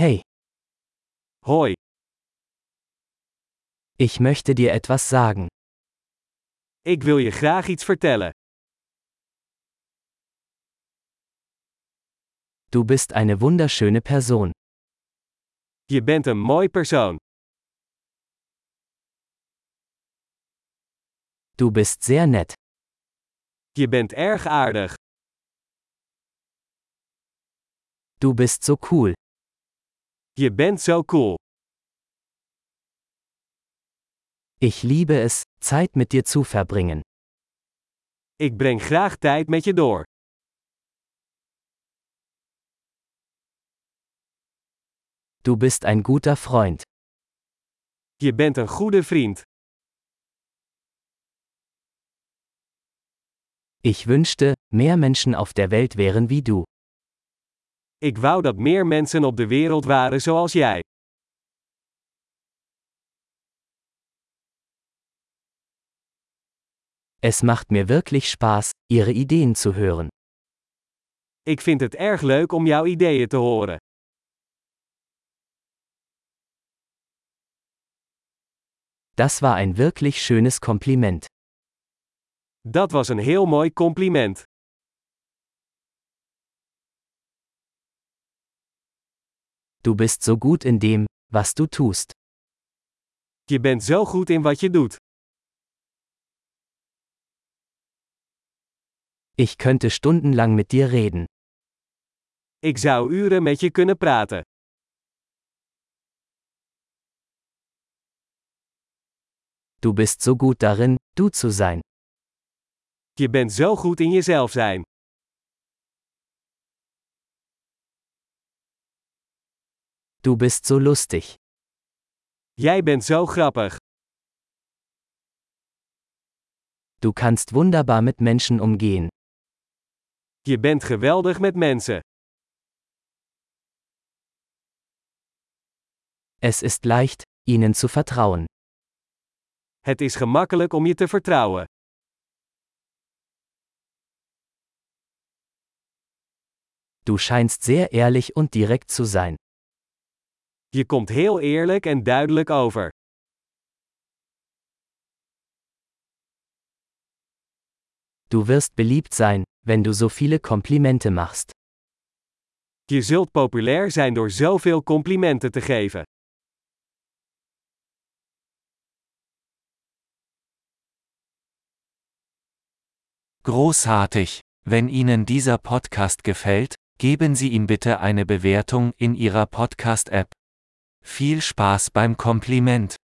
Hey, Hoi, ich möchte dir etwas sagen. ik wil je graag iets vertellen. Du bist eine wunderschöne Person. Je bent een mooi persoon. Du bist sehr nett. Je bent erg aardig. Du bist so cool. Je bent zo cool. Ich liebe es, Zeit mit dir zu verbringen. Ik breng graag tijd met je door. Du bist ein guter Freund. Je bent een goede vriend. Ich wünschte, mehr Menschen auf der Welt wären wie du. Ik wou dat meer mensen op de wereld waren zoals jij. Es macht mir wirklich Spaß, ihre Ideen zu hören. Ik vind het erg leuk om jouw ideeën te horen. Das war ein wirklich schönes Kompliment. Dat was een heel mooi compliment. Du bist so gut in dem, was du tust. Je bent zo goed in wat je doet. Ich könnte stundenlang mit dir reden. Ik zou uren met je kunnen praten. Du bist so gut darin, du zu sein. Je bent zo goed in jezelf zijn. Du bist so lustig. Jij bent zo grappig. Du kannst wunderbar mit Menschen umgehen. Je bent geweldig met mensen. Es ist leicht, ihnen zu vertrauen. Het is gemakkelijk om je te vertrouwen. Du scheinst sehr ehrlich und direkt zu sein. Je komt heel eerlijk en duidelijk over. Du wirst beliebt sein, wenn du so viele Komplimente machst. Je zult populair zijn door zoveel complimenten te geven. Großartig! Wenn Ihnen dieser Podcast gefällt, geben Sie ihm bitte eine Bewertung in Ihrer Podcast-App. Viel Spaß beim Kompliment!